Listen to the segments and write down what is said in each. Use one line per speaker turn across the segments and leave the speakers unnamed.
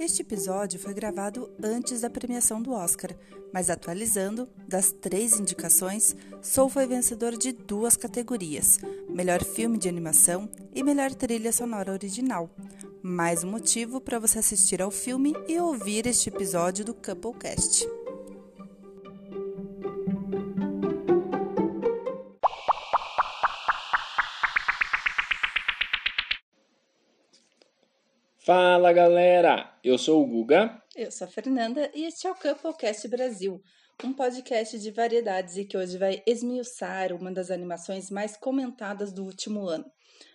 Este episódio foi gravado antes da premiação do Oscar, mas atualizando, das três indicações, Soul foi vencedor de duas categorias: Melhor Filme de Animação e Melhor Trilha Sonora Original. Mais um motivo para você assistir ao filme e ouvir este episódio do Couplecast.
Fala galera, eu sou o Guga.
Eu sou a Fernanda e este é o Couplecast Brasil, um podcast de variedades e que hoje vai esmiuçar uma das animações mais comentadas do último ano.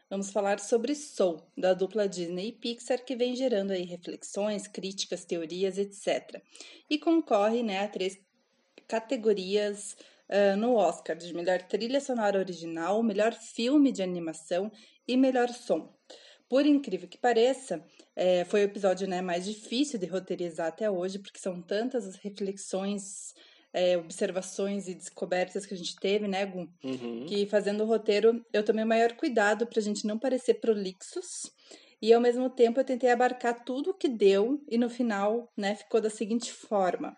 Vamos falar sobre Soul, da dupla Disney e Pixar, que vem gerando aí reflexões, críticas, teorias, etc. E concorre né, a três categorias uh, no Oscar de melhor trilha sonora original, melhor filme de animação e melhor som. Por incrível que pareça, é, foi o episódio né, mais difícil de roteirizar até hoje, porque são tantas as reflexões, é, observações e descobertas que a gente teve, né, Gu? Uhum. Que fazendo o roteiro eu tomei o maior cuidado para a gente não parecer prolixos. E ao mesmo tempo eu tentei abarcar tudo o que deu e no final, né, ficou da seguinte forma.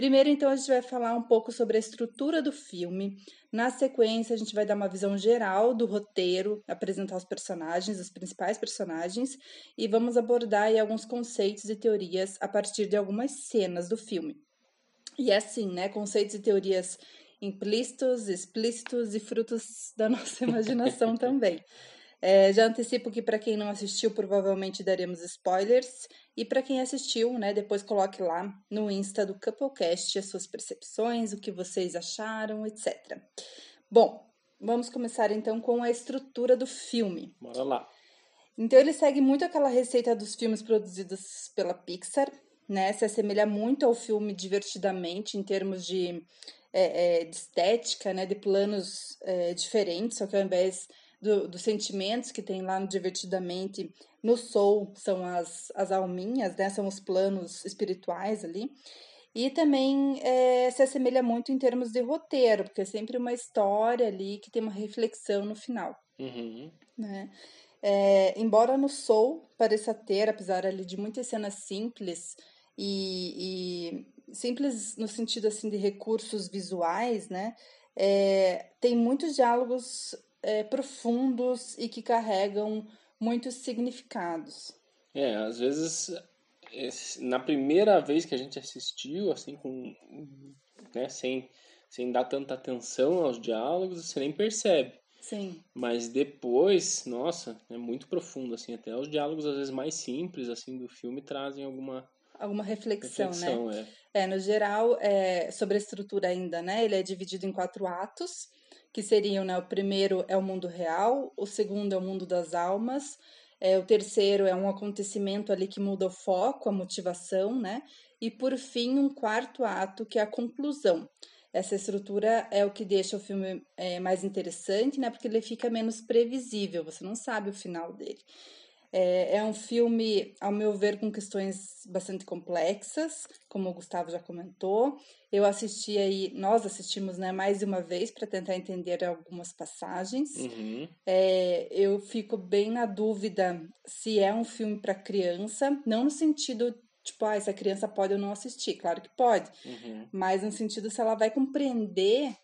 Primeiro, então, a gente vai falar um pouco sobre a estrutura do filme. Na sequência, a gente vai dar uma visão geral do roteiro, apresentar os personagens, os principais personagens, e vamos abordar aí, alguns conceitos e teorias a partir de algumas cenas do filme. E é assim, né? Conceitos e teorias implícitos, explícitos e frutos da nossa imaginação também. É, já antecipo que para quem não assistiu, provavelmente daremos spoilers. E para quem assistiu, né, depois coloque lá no Insta do Couplecast as suas percepções, o que vocês acharam, etc. Bom, vamos começar então com a estrutura do filme.
Bora lá.
Então ele segue muito aquela receita dos filmes produzidos pela Pixar, né? Se assemelha muito ao filme Divertidamente em termos de, é, é, de estética, né? De planos é, diferentes, só que ao invés do, dos sentimentos que tem lá no Divertidamente, no Soul são as, as alminhas, né? São os planos espirituais ali. E também é, se assemelha muito em termos de roteiro, porque é sempre uma história ali que tem uma reflexão no final. Uhum. Né? É, embora no Soul pareça ter, apesar ali de muitas cenas simples e, e simples no sentido assim de recursos visuais, né? É, tem muitos diálogos é, profundos e que carregam muitos significados.
É, às vezes na primeira vez que a gente assistiu, assim, com, né, sem, sem dar tanta atenção aos diálogos, você nem percebe.
Sim.
Mas depois, nossa, é muito profundo, assim, até os diálogos às vezes mais simples, assim, do filme trazem alguma
alguma reflexão, reflexão
né?
É. é, no geral, é, sobre a estrutura ainda, né? Ele é dividido em quatro atos que seriam, né, o primeiro é o mundo real, o segundo é o mundo das almas, é, o terceiro é um acontecimento ali que muda o foco, a motivação, né? E por fim, um quarto ato, que é a conclusão. Essa estrutura é o que deixa o filme é, mais interessante, né? Porque ele fica menos previsível, você não sabe o final dele. É, é, um filme, ao meu ver, com questões bastante complexas, como o Gustavo já comentou. Eu assisti aí, nós assistimos né, mais de uma vez para tentar entender algumas passagens. Uhum. É, eu fico bem na dúvida se é um filme para criança, não no sentido tipo, ah, essa criança pode ou não assistir, claro que pode, uhum. mas no sentido se ela vai compreender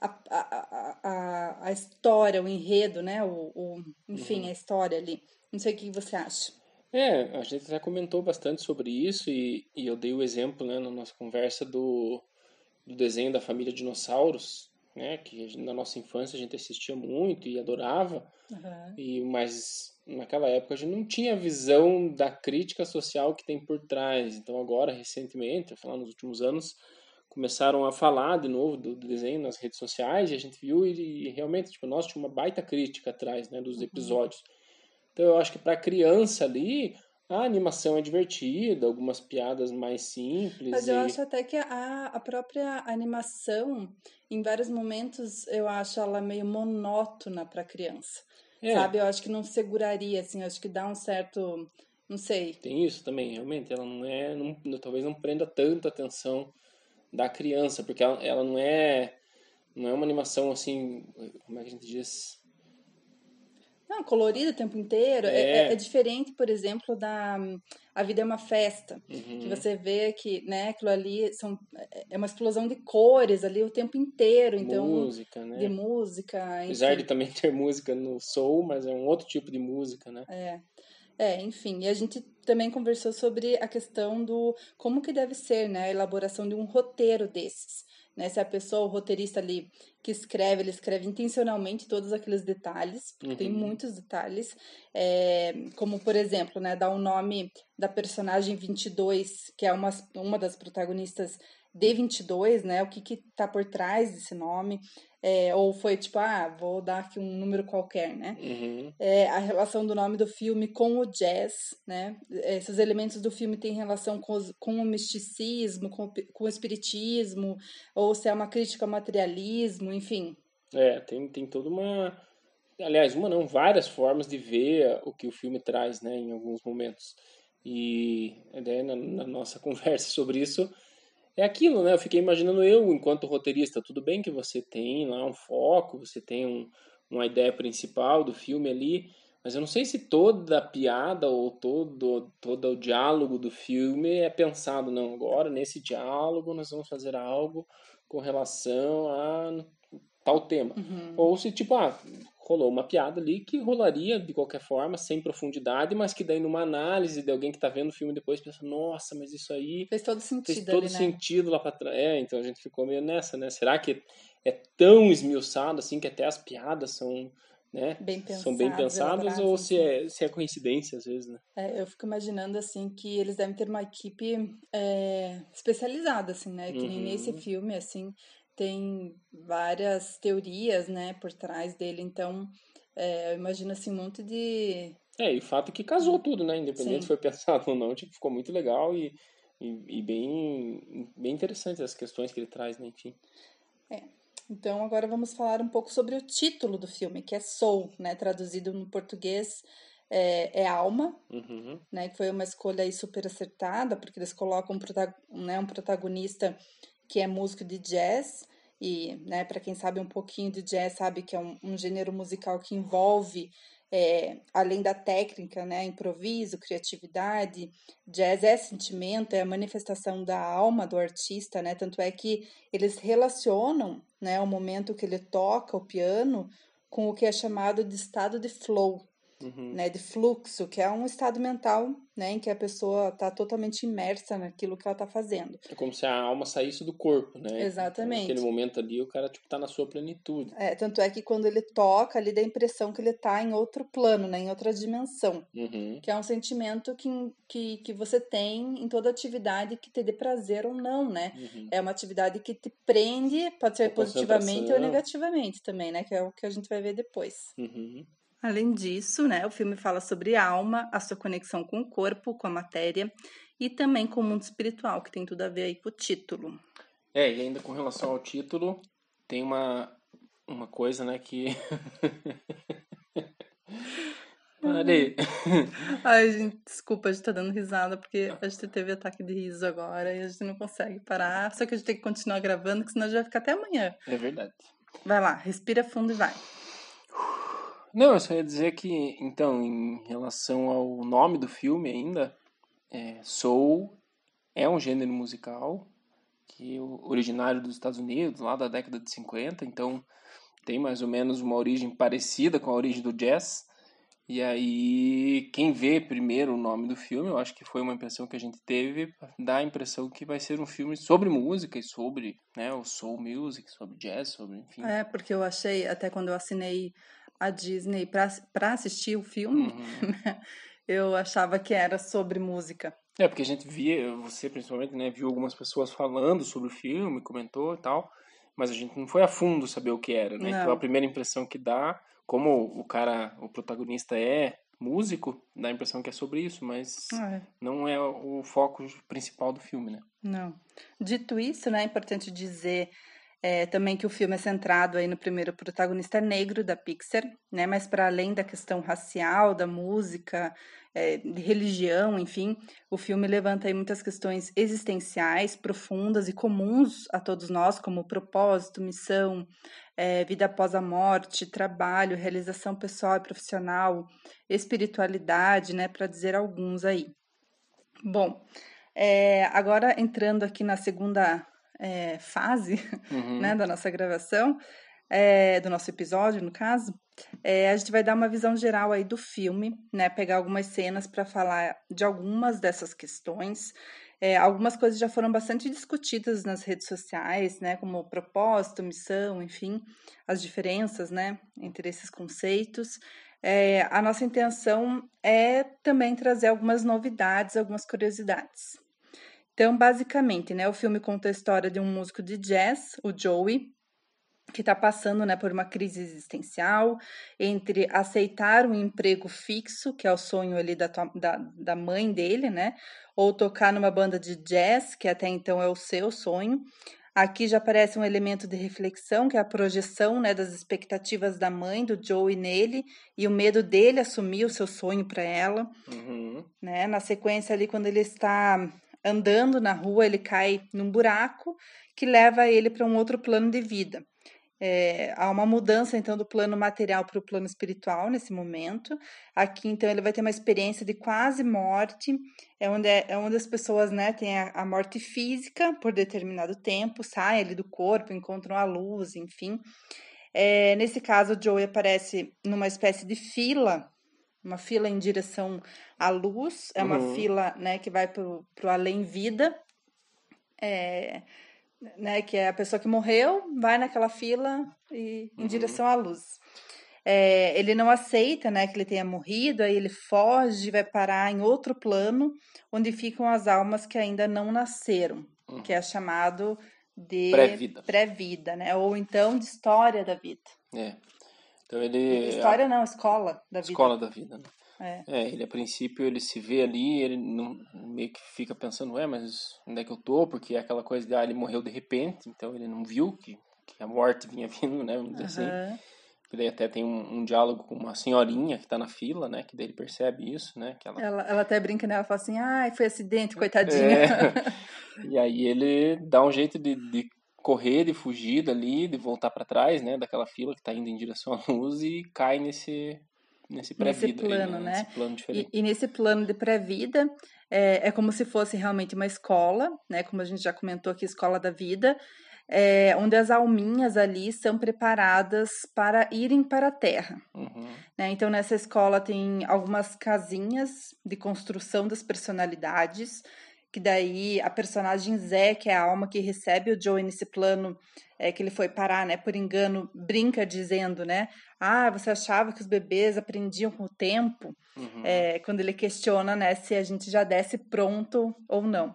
a, a, a, a história, o enredo, né? O, o enfim, uhum. a história ali. Não sei o que você acha.
É, a gente já comentou bastante sobre isso e, e eu dei o exemplo né, na nossa conversa do, do desenho da família Dinossauros, né, que na nossa infância a gente assistia muito e adorava, uhum. e mas naquela época a gente não tinha visão da crítica social que tem por trás. Então agora, recentemente, falando nos últimos anos, começaram a falar de novo do, desenho nas redes sociais e a gente viu e, e realmente, tipo, nós tinha uma baita crítica atrás, né, dos uhum. episódios. Uhum. Então eu acho que para criança ali a animação é divertida, algumas piadas mais simples.
Mas eu acho até que a, a própria animação, em vários momentos, eu acho ela meio monótona para criança. É. Sabe? Eu acho que não seguraria, assim, eu acho que dá um certo. Não sei.
Tem isso também, realmente. Ela não é. Não, talvez não prenda tanta atenção da criança, porque ela, ela não é. Não é uma animação assim. Como é que a gente diz?
Não, colorido o tempo inteiro. É,
É.
é- é diferente, por exemplo, da A Vida é uma Festa.
Uhum.
Que você vê que, né, aquilo ali são, é uma explosão de cores ali o tempo inteiro. Então,
música, né?
de música.
Apesar
enfim.
de também ter música no soul, mas é um outro tipo de música, né?
É. É, enfim, e a gente também conversou sobre a questão do como que deve ser, né, a elaboração de um roteiro desses, né? Se a pessoa, o roteirista ali que escreve, ele escreve intencionalmente todos aqueles detalhes, porque tem
Uhum.
muitos detalhes, é, como por exemplo, né, dar o nome da personagem 22, que é uma, uma das protagonistas de 22, né? O que que tá por trás desse nome? É, ou foi tipo, ah, vou dar aqui um número qualquer, né?
Uhum.
é, a relação do nome do filme com o jazz, né? Esses elementos do filme têm relação com, os- com o misticismo, com com o espiritismo, ou se é uma crítica ao materialismo, enfim.
É, tem, tem toda uma. Aliás, uma não, várias formas de ver o que o filme traz, né, em alguns momentos. E daí, na, na nossa conversa sobre isso, é aquilo, né? Eu fiquei imaginando eu, enquanto roteirista, tudo bem que você tem lá um foco, você tem um, uma ideia principal do filme ali, mas eu não sei se toda a piada ou todo, todo o diálogo do filme é pensado, não, agora nesse diálogo nós vamos fazer algo com relação a tal tema.
Uhum.
Ou se, tipo, ah, rolou uma piada ali que rolaria de qualquer forma, sem profundidade, mas que daí numa análise de alguém que tá vendo o filme depois pensa, nossa, mas isso aí
Fez todo sentido
fez todo
ali, né?
sentido lá pra trás. É, então a gente ficou meio nessa, né? Será que é tão esmiuçado assim que até as piadas são, né?
Bem
são bem
pensadas,
pensadas ou se
enfim.
é, se é coincidência às vezes, né?
É, eu fico imaginando, assim, que eles devem ter uma equipe é, especializada, assim, né? Que nem
Uhum.
nesse filme, assim, tem várias teorias, né, por trás dele. Então, é, eu imagino, assim, um monte de...
É, e o fato é que casou tudo, né? Independente
Sim.
se foi pensado ou não, tipo, ficou muito legal e, e, e bem, bem interessante as questões que ele traz, né? Enfim.
Então, agora vamos falar um pouco sobre o título do filme, que é Soul, né? Traduzido no português é, é Alma,
Uhum.
né? Que foi uma escolha aí super acertada, porque eles colocam um, né, um protagonista que é músico de jazz e, né, para quem sabe um pouquinho de jazz, sabe que é um, um gênero musical que envolve, é, além da técnica, né, improviso, criatividade, jazz é sentimento, é a manifestação da alma do artista, né? Tanto é que eles relacionam, né, o momento que ele toca o piano com o que é chamado de estado de flow,
Uhum.
né, de fluxo, que é um estado mental, né, em que a pessoa está totalmente imersa naquilo que ela está fazendo.
É como se a alma saísse do corpo, né?
Exatamente.
Naquele momento ali, o cara, tipo, tá na sua plenitude.
É, tanto é que quando ele toca, ali dá a impressão que ele está em outro plano, né, em outra dimensão,
Uhum.
que é um sentimento que, que, que você tem em toda atividade que te dê prazer ou não, né?
Uhum.
É uma atividade que te prende, pode ser positivamente ou negativamente também, né? Que é o que a gente vai ver depois.
Uhum.
Além disso, né, o filme fala sobre a alma, a sua conexão com o corpo, com a matéria e também com o mundo espiritual, que tem tudo a ver aí com o título.
É, e ainda com relação ao título, tem uma, uma coisa, né, que... Pare.
Ai, gente, desculpa, a gente tá dando risada porque a gente teve ataque de riso agora e a gente não consegue parar. Só que a gente tem que continuar gravando, que senão a gente vai ficar até amanhã.
É verdade.
Vai lá, respira fundo e vai.
Não, eu só ia dizer que, então, em relação ao nome do filme ainda, é, Soul é um gênero musical que é originário dos Estados Unidos, lá da década de 50, então tem mais ou menos uma origem parecida com a origem do jazz. E aí, quem vê primeiro o nome do filme, eu acho que foi uma impressão que a gente teve, dá a impressão que vai ser um filme sobre música e sobre né, o soul music, sobre jazz, sobre, enfim.
É, porque eu achei, até quando eu assinei a Disney pra assistir o filme,
Uhum.
eu achava que era sobre música.
É, porque a gente via, você principalmente, né, viu algumas pessoas falando sobre o filme, comentou e tal, mas a gente não foi a fundo saber o que era, né?
Não.
Então a primeira impressão que dá, como o cara, o protagonista é músico, dá a impressão que é sobre isso, mas
É.
não é o foco principal do filme, né?
Não. Dito isso, né, é importante dizer É, também que o filme é centrado aí no primeiro protagonista negro da Pixar, né? Mas para além da questão racial, da música, é, de religião, enfim, o filme levanta aí muitas questões existenciais, profundas e comuns a todos nós, como propósito, missão, é, vida após a morte, trabalho, realização pessoal e profissional, espiritualidade, né? Para dizer alguns aí. Bom, é, agora entrando aqui na segunda é, fase uhum. né, da nossa gravação, é, do nosso episódio, no caso, é, a gente vai dar uma visão geral aí do filme, né? Pegar algumas cenas para falar de algumas dessas questões. É, algumas coisas já foram bastante discutidas nas redes sociais, né? Como propósito, missão, enfim, as diferenças, né? Entre esses conceitos. É, a nossa intenção é também trazer algumas novidades, algumas curiosidades. Então, basicamente, né, o filme conta a história de um músico de jazz, o Joey, que está passando né, por uma crise existencial entre aceitar um emprego fixo, que é o sonho ali da, da, da mãe dele, né? Ou tocar numa banda de jazz, que até então é o seu sonho. Aqui já aparece um elemento de reflexão, que é a projeção né, das expectativas da mãe, do Joey nele, e o medo dele assumir o seu sonho para ela. Uhum. Né? Na sequência ali, quando ele está andando na rua, ele cai num buraco que leva ele para um outro plano de vida. É, há uma mudança então do plano material para o plano espiritual nesse momento. Aqui então ele vai ter uma experiência de quase morte, é onde, é, é onde as pessoas né, têm a, a, morte física por determinado tempo, saem ali do corpo, encontram a luz, enfim. É, nesse caso, Joey aparece numa espécie de fila uma fila em direção à luz, é uma uhum. fila né, que vai para o além-vida, é, né, que é a pessoa que morreu, vai naquela fila e em uhum. direção à luz. É, ele não aceita né, que ele tenha morrido, aí ele foge, vai parar em outro plano, onde ficam as almas que ainda não nasceram, uhum. que é chamado de
pré-vida,
pré né? ou então de história da vida.
É. Então ele.
História não, escola da vida.
Escola da vida, né? É. é. ele a princípio ele se vê ali, ele não, meio que fica pensando, ué, mas onde é que eu tô? Porque é aquela coisa de, ah, ele morreu de repente, então ele não viu que, que a morte vinha vindo, né? Vamos dizer uhum. assim. Daí até tem um, um, diálogo com uma senhorinha que tá na fila, né? Que daí ele percebe isso, né? Que
ela... ela, ela até brinca, né? Ela fala assim, ai, foi acidente, coitadinha. É.
e aí ele dá um jeito de, de correr, de fugir dali, de voltar para trás, né, daquela fila que está indo em direção à luz e cai nesse nesse pré-vida,
plano, aí,
né?
né?
Nesse plano diferente.
E, e nesse plano de pré-vida é, é, como se fosse realmente uma escola, né? Como a gente já comentou aqui, escola da vida, é, onde as alminhas ali são preparadas para irem para a Terra. Uhum. Né? Então nessa escola tem algumas casinhas de construção das personalidades que daí a personagem Zé, que é a alma que recebe o Joey nesse plano, é, que ele foi parar, né, por engano, brinca dizendo, né, ah, você achava que os bebês aprendiam com o tempo? Uhum. É, quando ele questiona, né, se a gente já desce pronto ou não.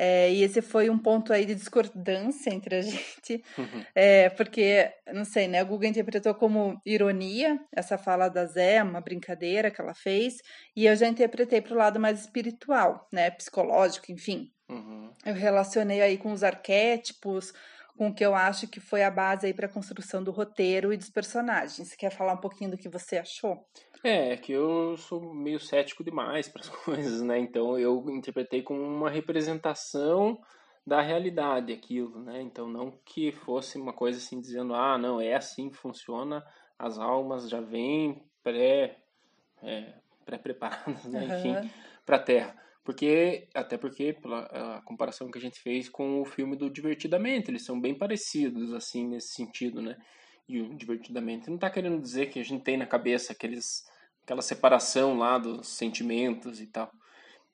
É, e esse foi um ponto aí de discordância entre a gente, uhum. é, porque, não sei, né, o Google interpretou como ironia essa fala da Zé, uma brincadeira que ela fez, e eu já interpretei para o lado mais espiritual, né, psicológico, enfim. Uhum. Eu relacionei aí com os arquétipos, com o que eu acho que foi a base aí para a construção do roteiro e dos personagens. Você quer falar um pouquinho do que você achou?
É, que eu sou meio cético demais para as coisas, né? Então eu interpretei como uma representação da realidade aquilo, né? Então não que fosse uma coisa assim dizendo, ah, não, é assim que funciona, as almas já vêm pré é, pré-preparadas, né? Uhum. Enfim, para a Terra. Porque, até porque, pela comparação que a gente fez com o filme do Divertidamente, eles são bem parecidos, assim, nesse sentido, né? E o Divertidamente não está querendo dizer que a gente tem na cabeça aqueles, aquela separação lá dos sentimentos e tal.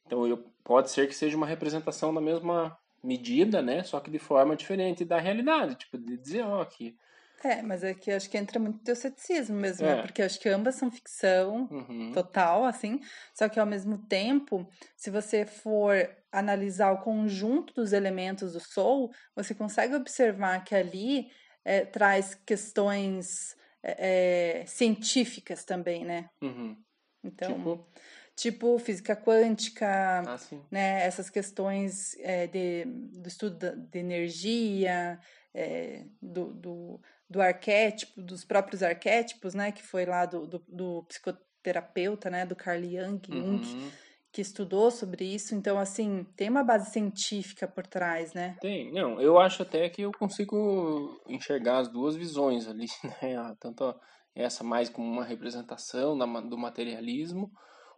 Então, eu, pode ser que seja uma representação da mesma medida, né? Só que de forma diferente da realidade. Tipo, de dizer, ó, que
é, mas é acho que entra muito teu ceticismo mesmo, né? é. né? Porque acho que ambas são ficção uhum. total, assim. Só que ao mesmo tempo, se você for analisar o conjunto dos elementos do soul, você consegue observar que ali é, traz questões é, é científicas também, né? Uhum. Então, tipo? tipo física quântica, ah, né? Essas questões é, de, do estudo de energia, é, do, do, do, arquétipo, dos próprios arquétipos, né? Que foi lá do, do, do psicoterapeuta, né? Do Carl Jung, Jung uhum. que estudou sobre isso. Então, assim, tem uma base científica por trás, né?
Tem. Não, eu acho até que eu consigo enxergar as duas visões ali, né? Tanto essa mais como uma representação do materialismo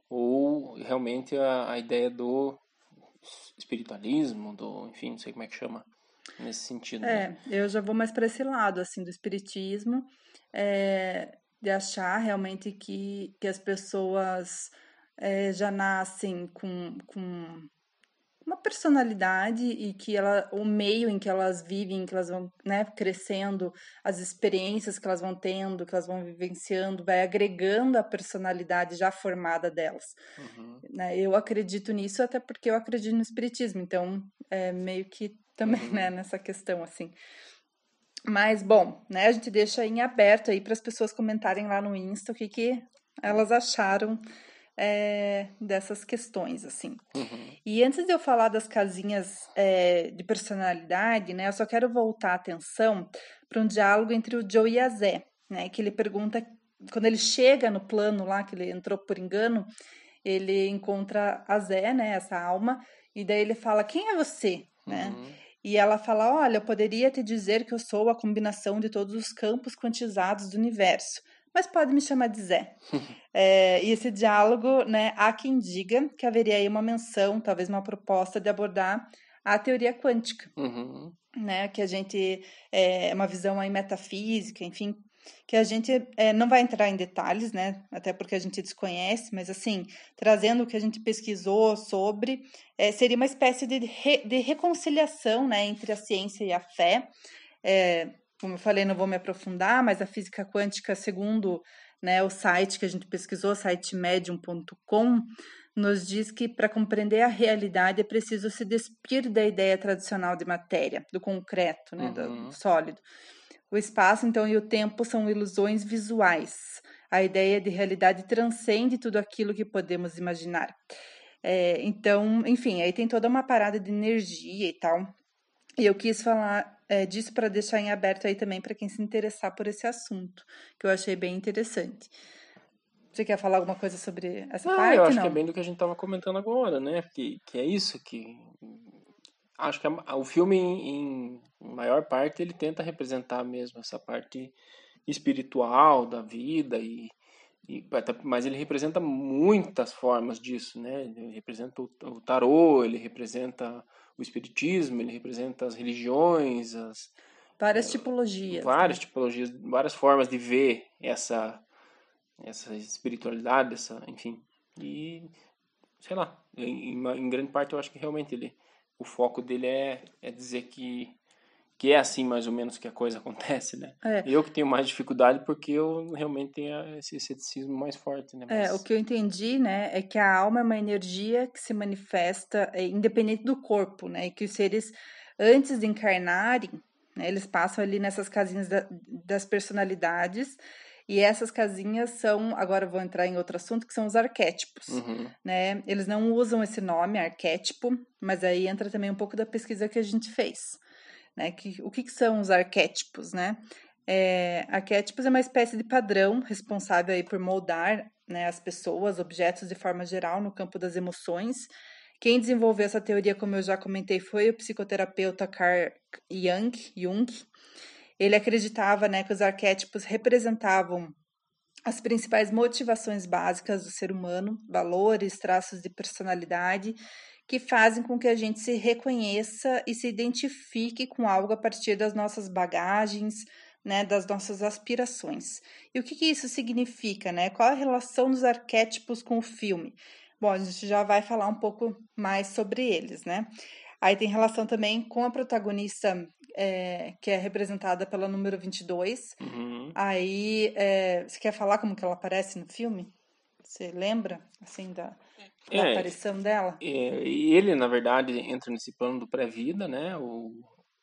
ou realmente a, a ideia do espiritualismo, do, enfim, não sei como é que chama nesse sentido.
É, né? eu já vou mais para esse lado, assim, do espiritismo, é, de achar realmente que, que as pessoas é, já nascem com, com uma personalidade e que ela, o meio em que elas vivem, que elas vão né, crescendo, as experiências que elas vão tendo, que elas vão vivenciando, vai agregando a personalidade já formada delas. Uhum. Né, eu acredito nisso até porque eu acredito no espiritismo, então é meio que também uhum. né, nessa questão assim. Mas bom, né, a gente deixa em aberto aí para as pessoas comentarem lá no Insta o que, que elas acharam é, dessas questões, assim. Uhum. E antes de eu falar das casinhas é, de personalidade, né, eu só quero voltar a atenção para um diálogo entre o Joe e a Zé, né, que ele pergunta, quando ele chega no plano lá, que ele entrou por engano, ele encontra a Zé, né, essa alma, e daí ele fala, quem é você, né? Uhum. E ela fala, olha, eu poderia te dizer que eu sou a combinação de todos os campos quantizados do universo, mas pode me chamar de Zé. é, e esse diálogo, né, há quem diga que haveria aí uma menção, talvez uma proposta de abordar a teoria quântica, uhum. né, que a gente, é uma visão aí metafísica, enfim, que a gente é, não vai entrar em detalhes, né, até porque a gente desconhece, mas assim, trazendo o que a gente pesquisou sobre, é, seria uma espécie de, re, de reconciliação, né, entre a ciência e a fé, é, como eu falei, não vou me aprofundar, mas a física quântica, segundo né, o site que a gente pesquisou, site medium.com, nos diz que para compreender a realidade é preciso se despir da ideia tradicional de matéria, do concreto, né, uhum. do sólido. O espaço, então, e o tempo são ilusões visuais. A ideia de realidade transcende tudo aquilo que podemos imaginar. É, então, enfim, aí tem toda uma parada de energia e tal. E eu quis falar é, disso para deixar em aberto aí também para quem se interessar por esse assunto, que eu achei bem interessante. Você quer falar alguma coisa sobre essa
não,
parte?
Eu acho não? que é bem do que a gente estava comentando agora, né? Que, que é isso que acho que a, o filme em, em maior parte ele tenta representar mesmo essa parte espiritual da vida e, e mas ele representa muitas formas disso, né? Ele representa o, o tarô, ele representa o espiritismo, ele representa as religiões, as
várias tipologias.
Várias né? tipologias, várias formas de ver essa essa espiritualidade, essa, enfim. E sei lá, em, em grande parte eu acho que realmente ele o foco dele é, é dizer que que é assim mais ou menos que a coisa acontece, né? É. Eu que tenho mais dificuldade porque eu realmente tenho esse ceticismo mais forte, né?
Mas... É, o que eu entendi, né, é que a alma é uma energia que se manifesta é, independente do corpo, né? E que os seres, antes de encarnarem, né, eles passam ali nessas casinhas da, das personalidades e essas casinhas são, agora vou entrar em outro assunto, que são os arquétipos, uhum. né? Eles não usam esse nome, arquétipo, mas aí entra também um pouco da pesquisa que a gente fez né? Que, o que, que são os arquétipos, né? É, arquétipos é uma espécie de padrão responsável aí por moldar né, as pessoas, objetos de forma geral no campo das emoções. Quem desenvolveu essa teoria, como eu já comentei, foi o psicoterapeuta Carl Jung. Jung. Ele acreditava né, que os arquétipos representavam as principais motivações básicas do ser humano, valores, traços de personalidade que fazem com que a gente se reconheça e se identifique com algo a partir das nossas bagagens, né, das nossas aspirações. E o que, que isso significa, né? Qual a relação dos arquétipos com o filme? Bom, a gente já vai falar um pouco mais sobre eles, né? Aí tem relação também com a protagonista, é, que é representada pela número 22. Uhum. Aí, é, você quer falar como que ela aparece no filme? Você lembra, assim, da, da é, aparição dela?
É, ele, na verdade, entra nesse plano do pré-vida, né? O,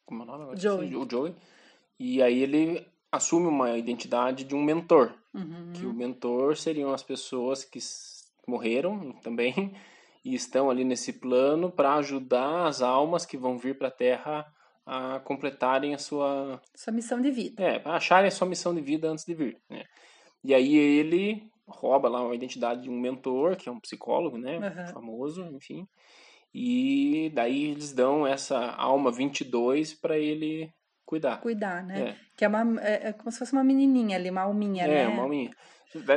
como é o nome?
Joey.
O Joey. E aí ele assume uma identidade de um mentor. Uhum. Que o mentor seriam as pessoas que morreram também e estão ali nesse plano para ajudar as almas que vão vir para a Terra a completarem a sua
sua missão de vida.
É, acharem a sua missão de vida antes de vir, né? E aí ele rouba lá a identidade de um mentor, que é um psicólogo, né, uhum. famoso, enfim. E daí eles dão essa alma 22 para ele cuidar.
Cuidar, né? É. Que é, uma, é, é, como se fosse uma menininha ali, uma alminha,
é,
né?
É, uma alminha.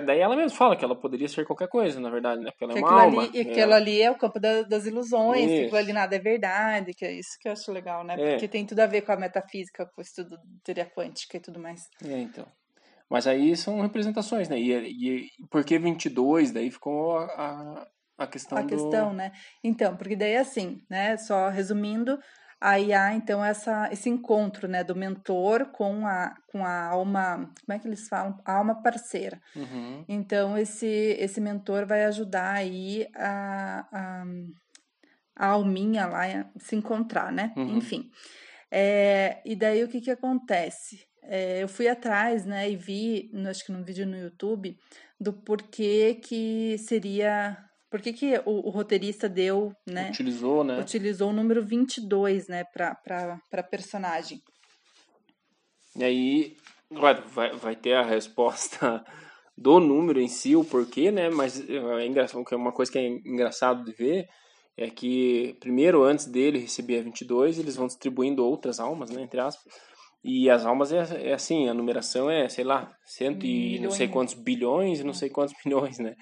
Daí ela mesma fala que ela poderia ser qualquer coisa, na verdade, né? Porque ela é uma alma.
Ali, e é. aquilo ali é o campo da, das ilusões, isso. que aquilo ali nada é verdade, que é isso que eu acho legal, né? É. Porque tem tudo a ver com a metafísica, com o estudo de teoria quântica e tudo mais.
É, então. Mas aí são representações, né? E, e por que 22? Daí ficou a, a questão
A
do...
questão, né? Então, porque daí é assim, né? Só resumindo, Aí há então essa, esse encontro né, do mentor com a, com a alma, como é que eles falam? A alma parceira. Uhum. Então esse, esse mentor vai ajudar aí a, a, a alminha lá a se encontrar, né? Uhum. Enfim. É, e daí o que, que acontece? É, eu fui atrás, né, e vi, acho que num vídeo no YouTube, do porquê que seria por que, que o, o, roteirista deu, né?
Utilizou, né?
Utilizou o número 22, né, para personagem.
E aí, vai, vai ter a resposta do número em si, o porquê, né? Mas é engraçado, é uma coisa que é engraçado de ver é que primeiro antes dele receber a 22, eles vão distribuindo outras almas, né, entre aspas. E as almas é, é assim, a numeração é, sei lá, cento e não sei quantos bilhões e não sei quantos milhões, né?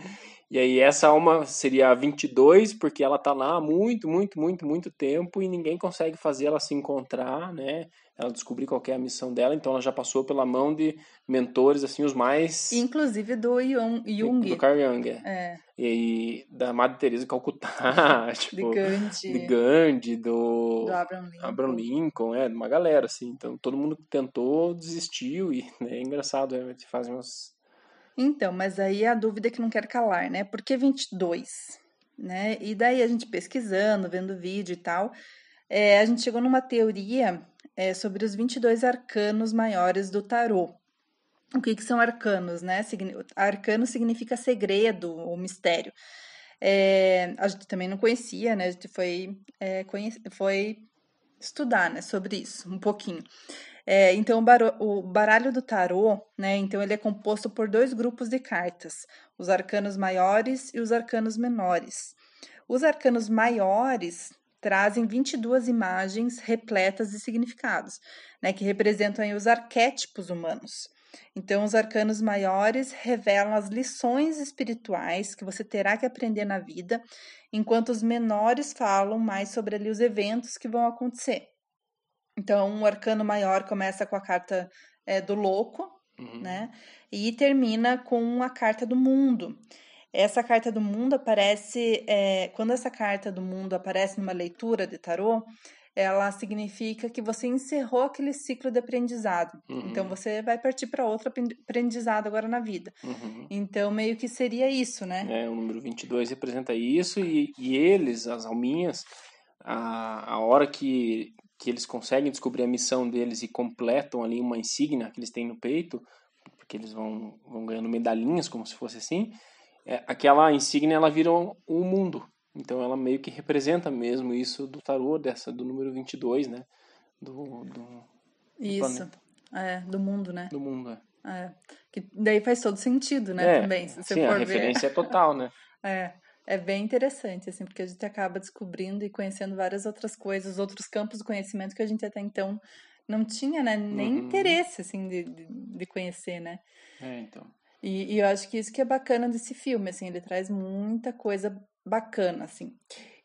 E aí essa alma seria a 22, porque ela tá lá há muito, muito, muito, muito tempo e ninguém consegue fazer ela se encontrar, né? Ela descobrir qual é a missão dela, então ela já passou pela mão de mentores, assim, os mais...
Inclusive do Jung. Do,
Carl Jung, é. é. E aí, da Madre Teresa de Calcutá, tipo...
De Gandhi.
De Gandhi, do...
Do Abraham Lincoln.
Abraham Lincoln, é, de uma galera, assim. Então, todo mundo tentou, desistiu e né, é engraçado, é, fazem umas
então, mas aí a dúvida que não quer calar, né? Por que 22? Né? E daí a gente pesquisando, vendo vídeo e tal, é, a gente chegou numa teoria é, sobre os 22 arcanos maiores do tarô. O que, que são arcanos, né? Arcano significa segredo ou mistério. É, a gente também não conhecia, né? A gente foi, é, foi estudar né, sobre isso um pouquinho. É, então, o, baralho do tarô, né? Então, ele é composto por dois grupos de cartas: os arcanos maiores e os arcanos menores. Os arcanos maiores trazem 22 imagens repletas de significados, né? Que representam os arquétipos humanos. Então, os arcanos maiores revelam as lições espirituais que você terá que aprender na vida, enquanto os menores falam mais sobre ali os eventos que vão acontecer. Então, um arcano maior começa com a carta é, do louco, uhum. né? E termina com a carta do mundo. Essa carta do mundo aparece. É, quando essa carta do mundo aparece numa leitura de tarô, ela significa que você encerrou aquele ciclo de aprendizado. Uhum. Então você vai partir para outro aprendizado agora na vida. Uhum. Então meio que seria isso, né?
É, o número 22 representa isso e, e eles, as alminhas, a, a hora que que eles conseguem descobrir a missão deles e completam ali uma insígnia que eles têm no peito, porque eles vão, vão ganhando medalhinhas, como se fosse assim, é, aquela insígnia ela vira o um, mundo. Então ela meio que representa mesmo isso do tarô, dessa, do número 22, né? Do, do,
isso, do é, do mundo, né?
Do mundo, é.
é. Que daí faz todo sentido, né?
É,
também,
se sim, a ver. referência é total, né?
é. É bem interessante, assim, porque a gente acaba descobrindo e conhecendo várias outras coisas, outros campos do conhecimento que a gente até então não tinha, né, nem uhum. interesse, assim, de, de, conhecer, né?
É, então.
E, e, eu acho que isso que é bacana desse filme, assim, ele traz muita coisa bacana, assim.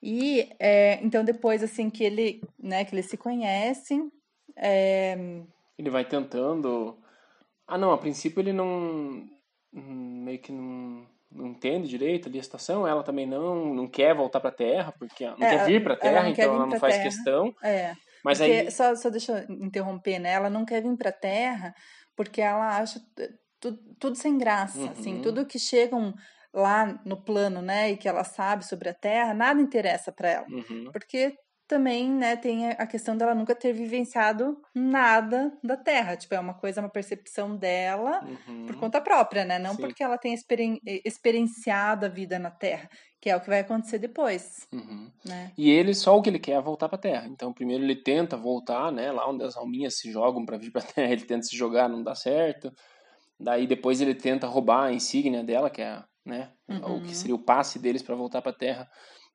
E, é, então, depois, assim, que ele, né, que eles se conhecem... É...
Ele vai tentando... Ah, não, a princípio ele não... meio que não não entende direito ali a situação, ela também não, não quer voltar para a Terra, porque não é, quer vir para a Terra, ela então ela não faz terra. questão.
É.
Mas
porque,
aí
só, só deixa eu interromper, né? Ela não quer vir para a Terra porque ela acha tudo, tudo sem graça, uhum. assim, tudo que chegam lá no plano, né, e que ela sabe sobre a Terra, nada interessa para ela. Uhum. Porque também, né, tem a questão dela nunca ter vivenciado nada da Terra. Tipo, é uma coisa, uma percepção dela
Uhum.
por conta própria, né? Não
Sim.
porque ela tenha experien- experienciado a vida na Terra, que é o que vai acontecer depois,
Uhum.
né?
E ele, só o que ele quer é voltar pra Terra. Então, primeiro ele tenta voltar, né? Lá onde as alminhas se jogam pra vir pra Terra, ele tenta se jogar, não dá certo. Daí depois ele tenta roubar a insígnia dela, que é, né? O
Uhum.
que seria o passe deles pra voltar pra Terra.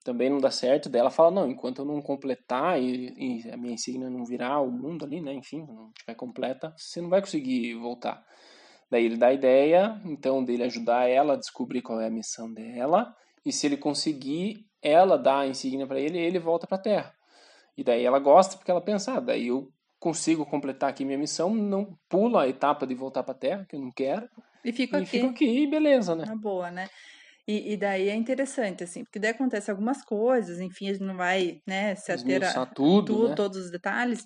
Também não dá certo. Daí ela fala, não, enquanto eu não completar e, e a minha insígnia não virar o mundo ali, né? Enfim, não estiver completa, você não vai conseguir voltar. Daí ele dá a ideia, então, dele ajudar ela a descobrir qual é a missão dela. E se ele conseguir, ela dá a insígnia pra ele e ele volta pra Terra. E daí ela gosta porque ela pensa, ah, daí eu consigo completar aqui minha missão, não pulo a etapa de voltar pra Terra, que eu não quero,
E fico
e
aqui.
fico aqui beleza, né?
Na boa, né? E, e daí é interessante, assim, porque daí acontece algumas coisas, enfim, a gente não vai, né, se ater a
tudo,
tudo,
né?
todos os detalhes,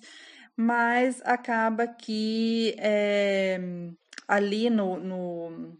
mas acaba que é, ali no, no,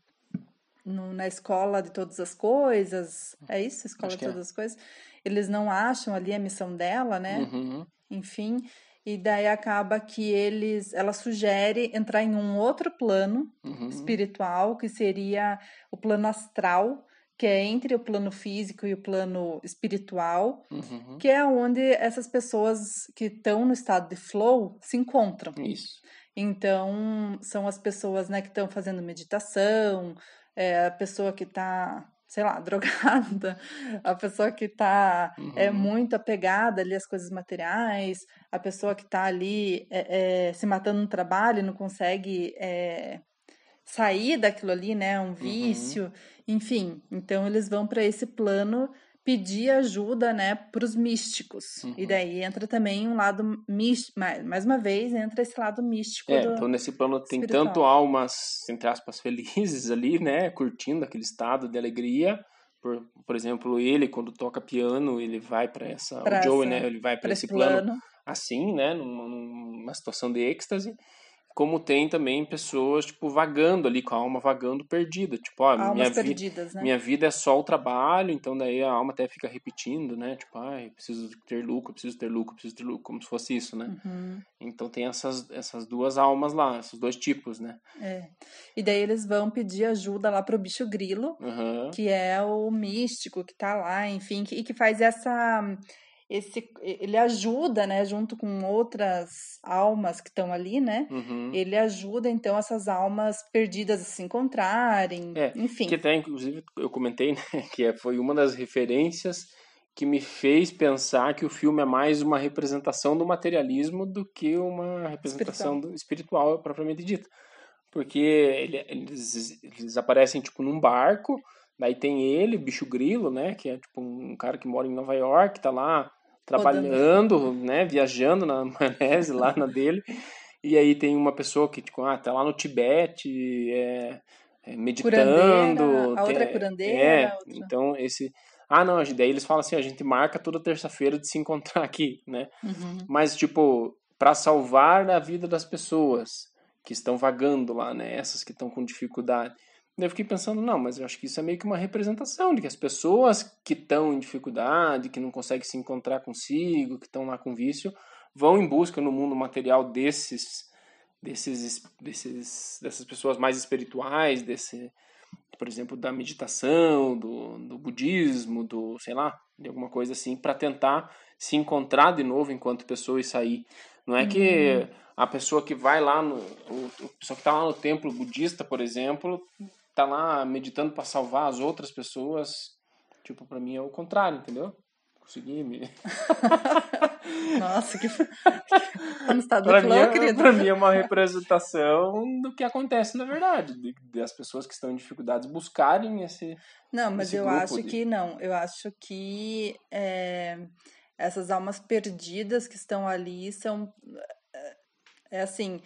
no- na escola de todas as coisas, é isso? Escola
Acho
de
é.
todas as coisas, eles não acham ali a missão dela, né?
Uhum,
Enfim, e daí acaba que eles, ela sugere entrar em um outro plano,
uhum,
espiritual, que seria o plano astral, que é entre o plano físico e o plano espiritual,
uhum.
que é onde essas pessoas que estão no estado de flow se encontram.
Isso.
Então, são as pessoas né, que estão fazendo meditação, é, a pessoa que está, sei lá, drogada, a pessoa que está é,
Uhum.
muito apegada ali às coisas materiais, a pessoa que está ali é, é, se matando no trabalho e não consegue é, sair daquilo ali, né? Um vício, enfim. Então, eles vão para esse plano pedir ajuda, né, para os místicos. E
Uhum.
daí entra também um lado místico, mais, mais uma vez, entra esse lado místico
É,
do...
então nesse plano tem
espiritual.
tanto almas, entre aspas, felizes ali, né? Curtindo aquele estado de alegria. Por, por exemplo, ele, quando toca piano, ele vai para essa.
Pra
o Joey,
essa-
né? Ele vai para esse plano
plano.
assim, né, numa, numa situação de êxtase, como tem também pessoas, tipo, vagando ali, com a alma vagando perdida, tipo, ó, minha,
Almas
vi
perdidas, né?
minha vida é só o trabalho, então daí a alma até fica repetindo, né, tipo, ai, preciso ter lucro, preciso ter lucro, preciso ter lucro, como se fosse isso, né.
Uhum,
Então tem essas, essas duas almas lá, esses dois tipos, né.
é. E daí eles vão pedir ajuda lá pro bicho grilo,
Aham.
que é o místico que tá lá, enfim, que, e que faz essa esse ele ajuda, né, junto com outras almas que estão ali, né?
Uhum.
Ele ajuda então essas almas perdidas a se encontrarem,
É,
enfim.
Que até, inclusive, eu comentei, né, que é- foi uma das referências que me fez pensar que o filme é mais uma representação do materialismo do que uma representação
Espiritual.
do espiritual propriamente dita. Porque ele- eles, eles aparecem, tipo, num barco, daí tem ele, bicho grilo, né, que é, tipo, um cara que mora em Nova York, tá lá trabalhando, né, viajando na maionese lá na dele, e aí tem uma pessoa que, tipo, ah, tá lá no Tibete, é, é, meditando.
Curandeira, a outra é
tem-
curandeira,
É,
outra-
então esse... Ah, não, daí eles falam assim, a gente marca toda terça-feira de se encontrar aqui, né?
Uhum.
Mas, tipo, para salvar a vida das pessoas que estão vagando lá, né? Essas que estão com dificuldade. Daí eu fiquei pensando, não, mas eu acho que isso é meio que uma representação de que as pessoas que estão em dificuldade, que não conseguem se encontrar consigo, que estão lá com vício, vão em busca no mundo material desses, desses, desses, dessas pessoas mais espirituais, desse, por exemplo, da meditação, do, do budismo, do, sei lá, de alguma coisa assim, para tentar se encontrar de novo enquanto pessoa e sair. Não é que a pessoa que vai lá no, o, o pessoa que está lá no templo budista, por exemplo, tá lá meditando para salvar as outras pessoas. Tipo, para mim é o contrário, entendeu? Consegui me.
Nossa, que tá
mim,
flow,
é,
querido.
pra mim é uma representação do que acontece na verdade, de, de as pessoas que estão em dificuldades buscarem esse.
Não, mas
esse
eu acho
de-
que não. Eu acho que é, essas almas perdidas que estão ali são. É, é assim.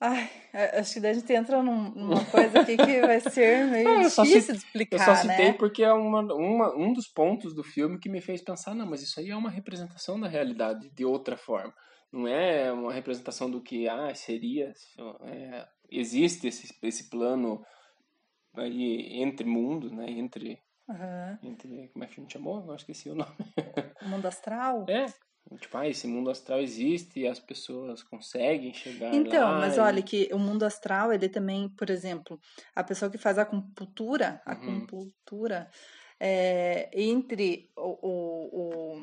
Ai, acho que daí a gente entra num- numa coisa aqui que vai ser meio
eu só
difícil de
Eu
explicar,
só citei
né?
porque é uma, uma, um dos pontos do filme que me fez pensar, não, mas isso aí é uma representação da realidade de outra forma. Não é uma representação do que ah, seria. é, existe esse, esse plano aí entre mundos, né? Entre
Aham.
Entre, como é que a gente chamou? Agora esqueci o nome.
Mundo astral?
É. Tipo, ah, esse mundo astral existe e as pessoas conseguem chegar
Então,
lá.
mas
e-
olha que o mundo astral, ele também, por exemplo, a pessoa que faz a acupuntura, a
Uhum.
acupuntura, é, entre o, o,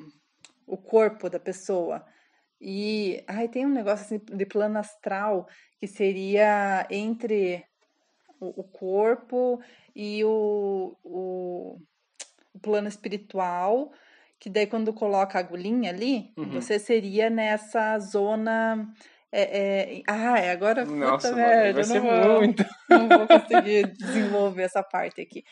o, o corpo da pessoa e... Ai, tem um negócio assim de plano astral que seria entre o, o corpo e o, o, o plano espiritual, que daí quando coloca a agulhinha ali,
Uhum.
você seria nessa zona... É, é, ah, é, agora puta
Nossa, mano,
merda,
vai ser
não vou,
muito.
não vou conseguir desenvolver essa parte aqui.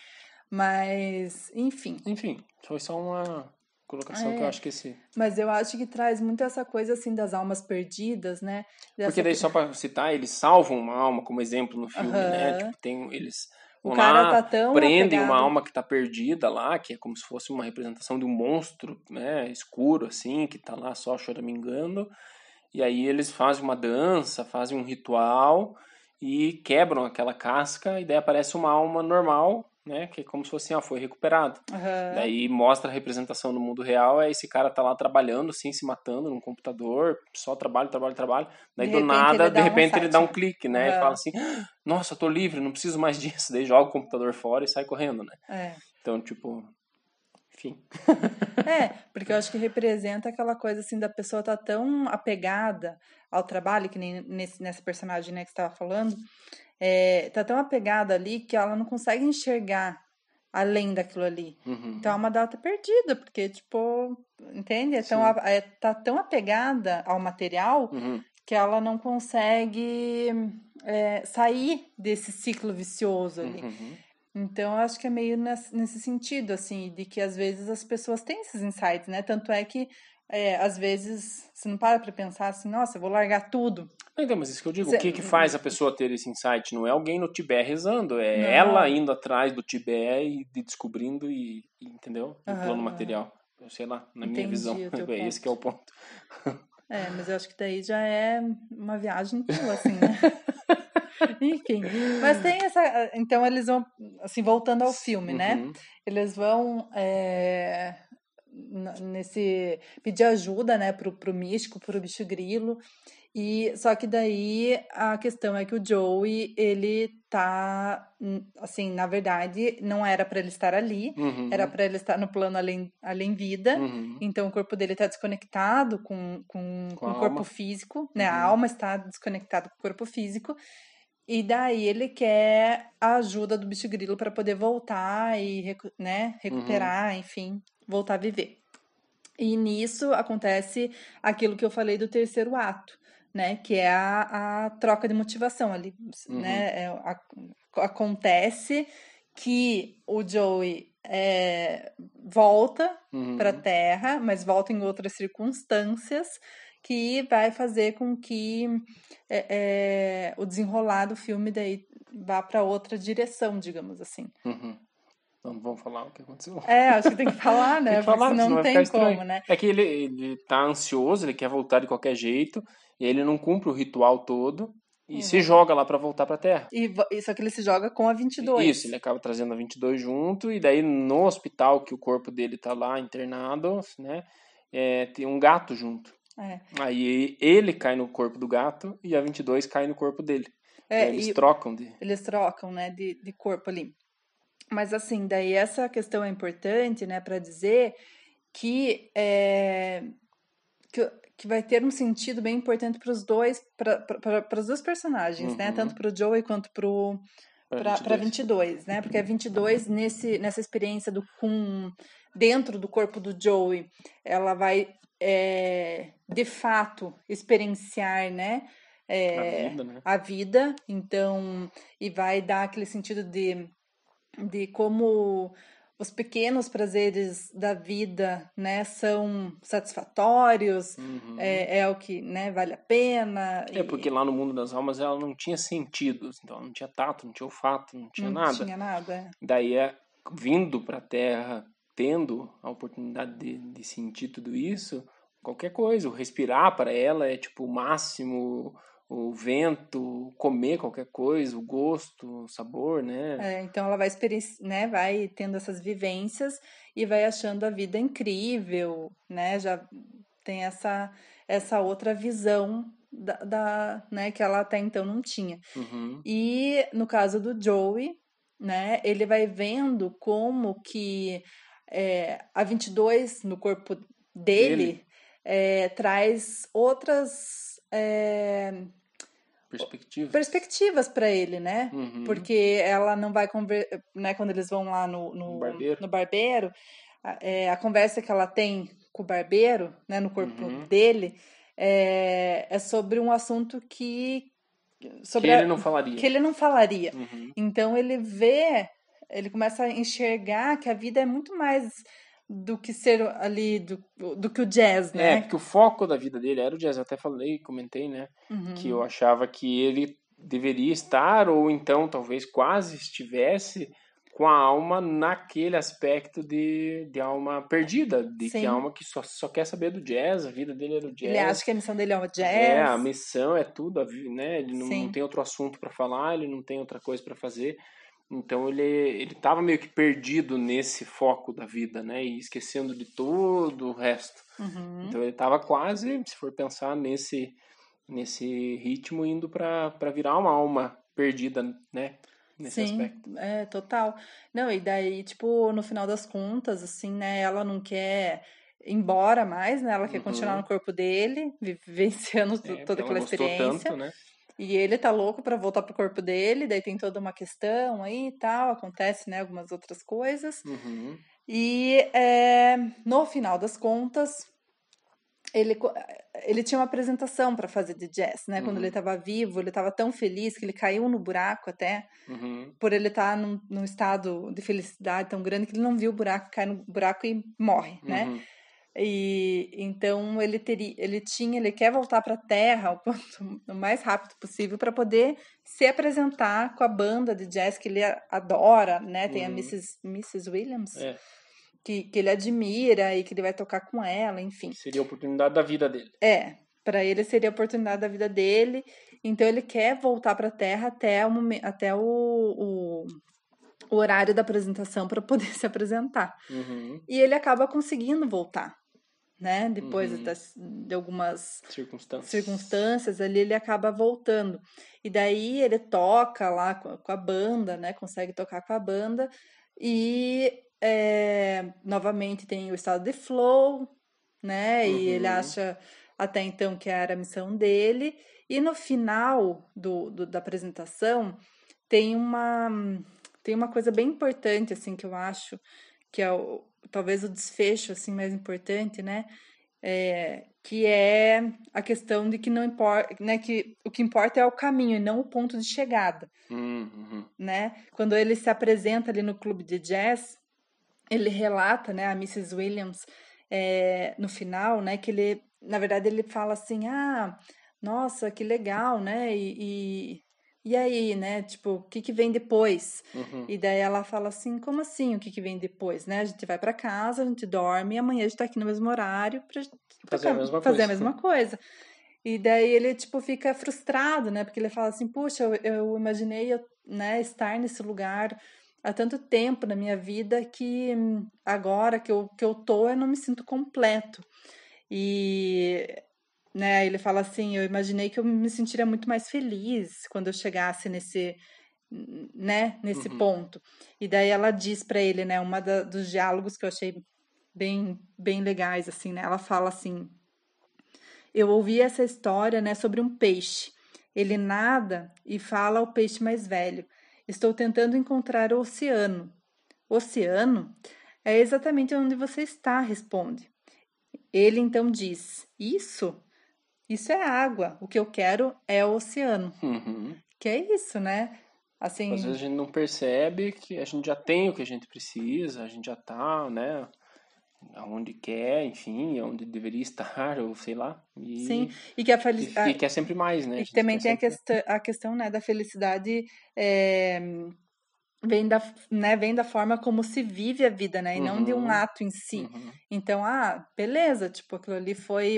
Mas, enfim.
Enfim, foi só uma colocação que eu
É.
acho que esse.
Mas eu acho que traz muito essa coisa assim das almas perdidas, né? Dessa
Porque daí, só pra citar, eles salvam uma alma como exemplo no filme, né?
Aham.
Tipo, tem, eles
O
vão
cara
lá,
tá tão
prendem uma
apegado.
alma que tá perdida lá, que é como se fosse uma representação de um monstro, né? Escuro, assim, que tá lá só choramingando. E aí eles fazem uma dança, fazem um ritual e quebram aquela casca, e daí aparece uma alma normal, né? Que é como se fosse, assim, ó, foi recuperado.
Aham.
Daí mostra a representação no mundo real, é esse cara tá lá trabalhando, assim, se matando num computador, só trabalho, trabalho, trabalho. Daí
De
do
repente
nada, de
dá um
repente ele dá um clique, né? E
Aham.
fala assim, nossa, eu tô livre, não preciso mais disso. Daí joga o computador fora e sai correndo, né?
É.
Então, tipo, enfim.
É, porque eu acho que representa aquela coisa assim da pessoa tá tão apegada ao trabalho, que nem nesse, nessa personagem né, que você estava falando, é, tá tão apegada ali que ela não consegue enxergar além daquilo ali.
Uhum.
Então é uma data perdida, porque, tipo, entende? É tão, é, tá tão apegada ao material
Uhum.
que ela não consegue é, sair desse ciclo vicioso ali.
Uhum.
Então, eu acho que é meio nesse sentido, assim, de que às vezes as pessoas têm esses insights, né? Tanto é que, é, às vezes, você não para pra pensar assim, nossa, eu vou largar tudo.
Então, mas isso que eu digo,
Cê-
o que que faz a pessoa ter esse insight? Não é alguém no Tibete rezando, é
Não.
ela indo atrás do Tibete e de descobrindo e, e, entendeu? No plano
aham.
material. Eu sei lá, na minha visão. É esse que é o ponto.
É, mas eu acho que daí já é uma viagem tua, assim, né? Enfim, mas tem essa. Então, eles vão, assim, voltando ao filme, né?
Uhum.
Eles vão é, nesse pedir ajuda, né, pro, pro místico, pro bicho grilo. E só que daí a questão é que o Joey, ele tá assim, na verdade, não era para ele estar ali,
Uhum.
era para ele estar no plano além, além vida.
Uhum.
Então o corpo dele está desconectado com, com,
Com
com
a
o corpo físico, né? A
Uhum.
alma está desconectada com o corpo físico. E daí ele quer a ajuda do bicho grilo para poder voltar e né, recuperar, enfim, voltar a viver. E nisso acontece aquilo que eu falei do terceiro ato, né? Que é a, a troca de motivação ali,
Uhum.
né? É, a- acontece que o Joey é, volta
Uhum.
para a Terra, mas volta em outras circunstâncias que vai fazer com que é, é, o desenrolar do filme daí vá para outra direção, digamos assim.
Uhum. Não vamos falar o que aconteceu.
É, acho que tem que falar, né?
Que
Porque
falar,
senão
senão
não tem como, né?
É que ele, ele tá ansioso, ele quer voltar de qualquer jeito, e ele não cumpre o ritual todo e
Uhum.
se joga lá pra voltar pra Terra.
E, só que ele se joga com a 22.
Isso, ele acaba trazendo a 22 junto, e daí no hospital que o corpo dele tá lá internado, né, é, tem um gato junto.
É.
Aí ele cai no corpo do gato e a 22 cai no corpo dele.
É,
eles
e-
trocam de...
eles trocam, né, de, de corpo ali. Mas assim, daí essa questão é importante, né, para dizer que, é, que que vai ter um sentido bem importante para os dois, para os dois personagens, né,
Uhum.
tanto para o Joey quanto pro
pra
para
22.
22, né? Porque a 22 nesse nessa experiência do com dentro do corpo do Joey, ela vai é, de fato experienciar, né? é,
A vida, né?
a vida, então, e vai dar aquele sentido de, de como os pequenos prazeres da vida, né, são satisfatórios,
Uhum.
é, é o que, né, vale a pena.
É,
e
porque lá no mundo das almas ela não tinha sentidos, então não tinha tato, não tinha olfato, não tinha
não
nada.
tinha nada. é.
Daí é vindo pra Terra, tendo a oportunidade de, de sentir tudo isso, qualquer coisa, o respirar para ela é tipo o máximo, o vento, comer qualquer coisa, o gosto, o sabor, né?
É, então ela vai né, vai tendo essas vivências e vai achando a vida incrível, né? Já tem essa essa outra visão da, da né, que ela até então não tinha.
Uhum.
E no caso do Joey, né, ele vai vendo como que é, a 22 no corpo dele, É, traz outras é,
perspectivas,
perspectivas para ele, né?
Uhum.
Porque ela não vai conver... né, quando eles vão lá no, no,
barbeiro,
no barbeiro a, é, a conversa que ela tem com o barbeiro, né, no corpo
Uhum.
dele, é, é sobre um assunto que sobre
que ele não falaria.
que ele não falaria.
Uhum.
Então ele vê, ele começa a enxergar que a vida é muito mais do que ser ali, do, do que o jazz,
É,
né?
porque o foco da vida dele era o jazz. Eu até falei, comentei, né?
Uhum.
Que eu achava que ele deveria estar, ou então talvez quase estivesse, com a alma naquele aspecto de, de alma perdida, de
Sim.
que alma que só, só quer saber do jazz, a vida dele era o jazz.
Ele acha que a missão dele é o jazz.
É, a missão é tudo, né? Ele não, não tem outro assunto para falar, ele não tem outra coisa para fazer. Então ele ele tava meio que perdido nesse foco da vida, né? E esquecendo de todo o resto.
Uhum.
Então ele tava quase, se for pensar nesse nesse ritmo indo para para virar uma alma perdida, né? Nesse
Sim,
aspecto.
é, total. Não, e daí, tipo, no final das contas, assim, né, ela não quer ir embora mais, né, ela quer
Uhum.
continuar no corpo dele, vivenciando
É,
toda aquela experiência.
tanto, né?
E ele tá louco pra voltar pro corpo dele, daí tem toda uma questão aí e tal, acontece, né, algumas outras coisas.
Uhum.
E é, no final das contas, ele, co- ele tinha uma apresentação para fazer de jazz, né? Quando
Uhum.
ele estava vivo, ele estava tão feliz que ele caiu no buraco até,
Uhum.
por ele estar num, num estado de felicidade tão grande que ele não viu o buraco, cai no buraco e morre, né? E então ele teria, ele tinha, ele quer voltar para a Terra o, quanto, o mais rápido possível para poder se apresentar com a banda de jazz que ele a- adora, né? Tem a
Uhum.
Mrs. Mrs. Williams
É,
que, que ele admira e que ele vai tocar com ela, enfim.
seria a oportunidade da vida dele.
É, para ele seria a oportunidade da vida dele. Então ele quer voltar para a Terra até o até o, o, o horário da apresentação para poder se apresentar.
Uhum.
E ele acaba conseguindo voltar, né? Depois
Uhum.
das- de algumas
Circunstâncias.
circunstâncias ali ele acaba voltando. E daí ele toca lá com a, banda, né? Consegue tocar com a banda e é, novamente tem o estado de flow, né? E ele
Uhum.
acha até então que era a missão dele. E no final do, do- da apresentação tem uma tem uma coisa bem importante assim que eu acho que é o, talvez o desfecho assim mais importante, né? É, que é a questão de que não importa, né, que o que importa é o caminho e não o ponto de chegada,
Uhum.
né? Quando ele se apresenta ali no clube de jazz, ele relata, né, a Mrs. Williams é, no final, né, que ele, na verdade, ele fala assim, ah, nossa, que legal, né? E, e, e aí, né? Tipo, o que que vem depois?
Uhum.
E daí ela fala assim, como assim? O que que vem depois, né? A gente vai para casa, a gente dorme e amanhã a gente tá aqui no mesmo horário pra
Fazer a mesma
fazer
coisa.
a mesma coisa. E daí ele, tipo, fica frustrado, né? Porque ele fala assim, puxa, eu, eu imaginei, eu, né, estar nesse lugar há tanto tempo na minha vida que agora que eu, que eu tô, eu não me sinto completo. E, né, ele fala assim, eu imaginei que eu me sentiria muito mais feliz quando eu chegasse nesse, né, nesse
Uhum.
ponto. E daí ela diz para ele, né, uma da, dos diálogos que eu achei bem, bem legais, assim, né? Ela fala assim, eu ouvi essa história, né, sobre um peixe. Ele nada e fala ao peixe mais velho. Estou tentando encontrar o oceano. Oceano? É exatamente onde você está, responde. Ele então diz: Isso? Isso é água. O que eu quero é o oceano.
Uhum.
Que é isso, né? Assim,
Às vezes a gente não percebe que a gente já tem o que a gente precisa, a gente já tá, né? Aonde quer, enfim, onde deveria estar, ou sei lá. E,
sim. E que a felicidade.
e quer sempre mais, né?
E também tem a
sempre-
questão, a questão né, da felicidade é, vem, da, né, vem da forma como se vive a vida, né? E não de um
Uhum.
ato em si.
Uhum.
Então, ah, beleza, tipo, aquilo ali foi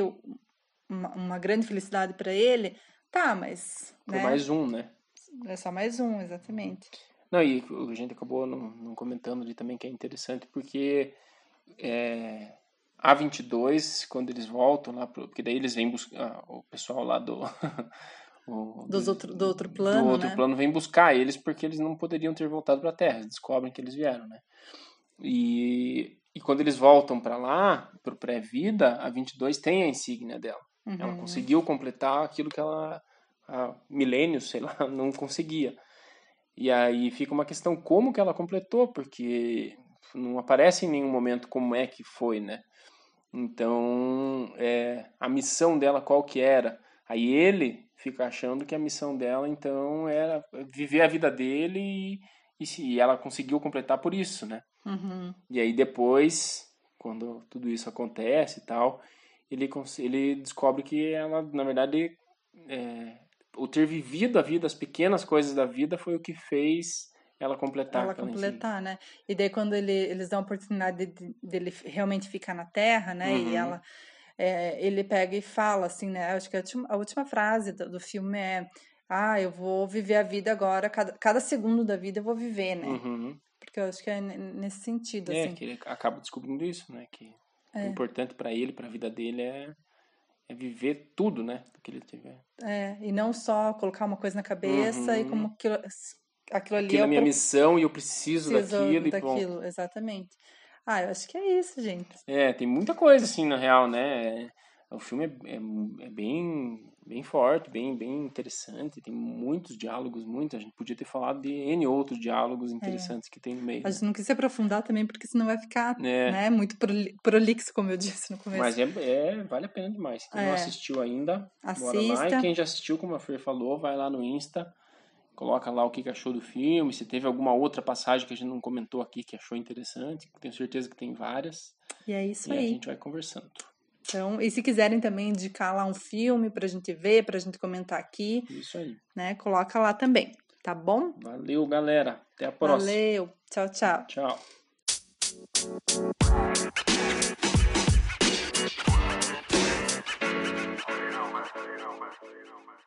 uma, uma grande felicidade para ele, Tá, mas. Né?
mais um, né?
É só mais um, exatamente.
Não, e a gente acabou não, não comentando ali também que é interessante, porque é, a 22, quando eles voltam lá, pro, porque daí eles vêm buscar, o pessoal lá do. o,
Dos
do,
outro, do outro plano,
do outro
né?
plano vem buscar eles porque eles não poderiam ter voltado para a Terra. Eles descobrem que eles vieram, né? E, e quando eles voltam para lá, pro pré-vida, a 22 tem a insígnia dela. Ela
Uhum.
conseguiu completar aquilo que ela há milênios, sei lá, não conseguia. E aí fica uma questão como que ela completou, porque não aparece em nenhum momento como é que foi, né? Então, é, a missão dela qual que era? Aí ele fica achando que a missão dela, então, era viver a vida dele e, e se ela conseguiu completar por isso, né?
Uhum.
E aí depois, quando tudo isso acontece e tal, ele, ele descobre que ela, na verdade, é, o ter vivido a vida, as pequenas coisas da vida, foi o que fez ela completar
ela completar, né? E daí quando ele, eles dão a oportunidade de- dele realmente ficar na Terra, né?
Uhum.
E ela, é, ele pega e fala assim, né? Acho que a última, a última frase do, do filme é ah, eu vou viver a vida agora, cada, cada segundo da vida eu vou viver, né?
Uhum.
Porque eu acho que é nesse sentido,
É,
assim.
que ele acaba descobrindo isso, né? Que o importante para ele, para a vida dele é, é viver tudo, né? Que ele tiver.
É, e não só colocar uma coisa na cabeça e
Uhum.
como aquilo, aquilo ali
Aquilo é
é
a minha missão e eu preciso,
preciso
daquilo, e
daquilo, exatamente. Ah, eu acho que é isso, gente.
É, tem muita coisa assim na real, né? É, O filme é, é, é bem, bem forte, bem, bem interessante. Tem muitos diálogos, muitos. A gente podia ter falado de N outros diálogos interessantes que tem no meio.
A gente não quis se aprofundar também, porque senão vai ficar
É.
né, muito proli- prolixo, como eu disse no começo.
Mas é, é- vale a pena demais. Quem não
É.
assistiu ainda, bora lá.
Assista.
E quem já assistiu, como a Fer falou, vai lá no Insta, coloca lá o que achou do filme, se teve alguma outra passagem que a gente não comentou aqui que achou interessante, tenho certeza que tem várias.
E é isso
e a
aí.
gente vai conversando.
Então, e se quiserem também indicar lá um filme pra gente ver, pra gente comentar aqui,
Isso aí.
né? Coloca lá também, tá bom?
Valeu, galera. Até a próxima.
Valeu. Tchau, tchau.
Tchau.
You know, man.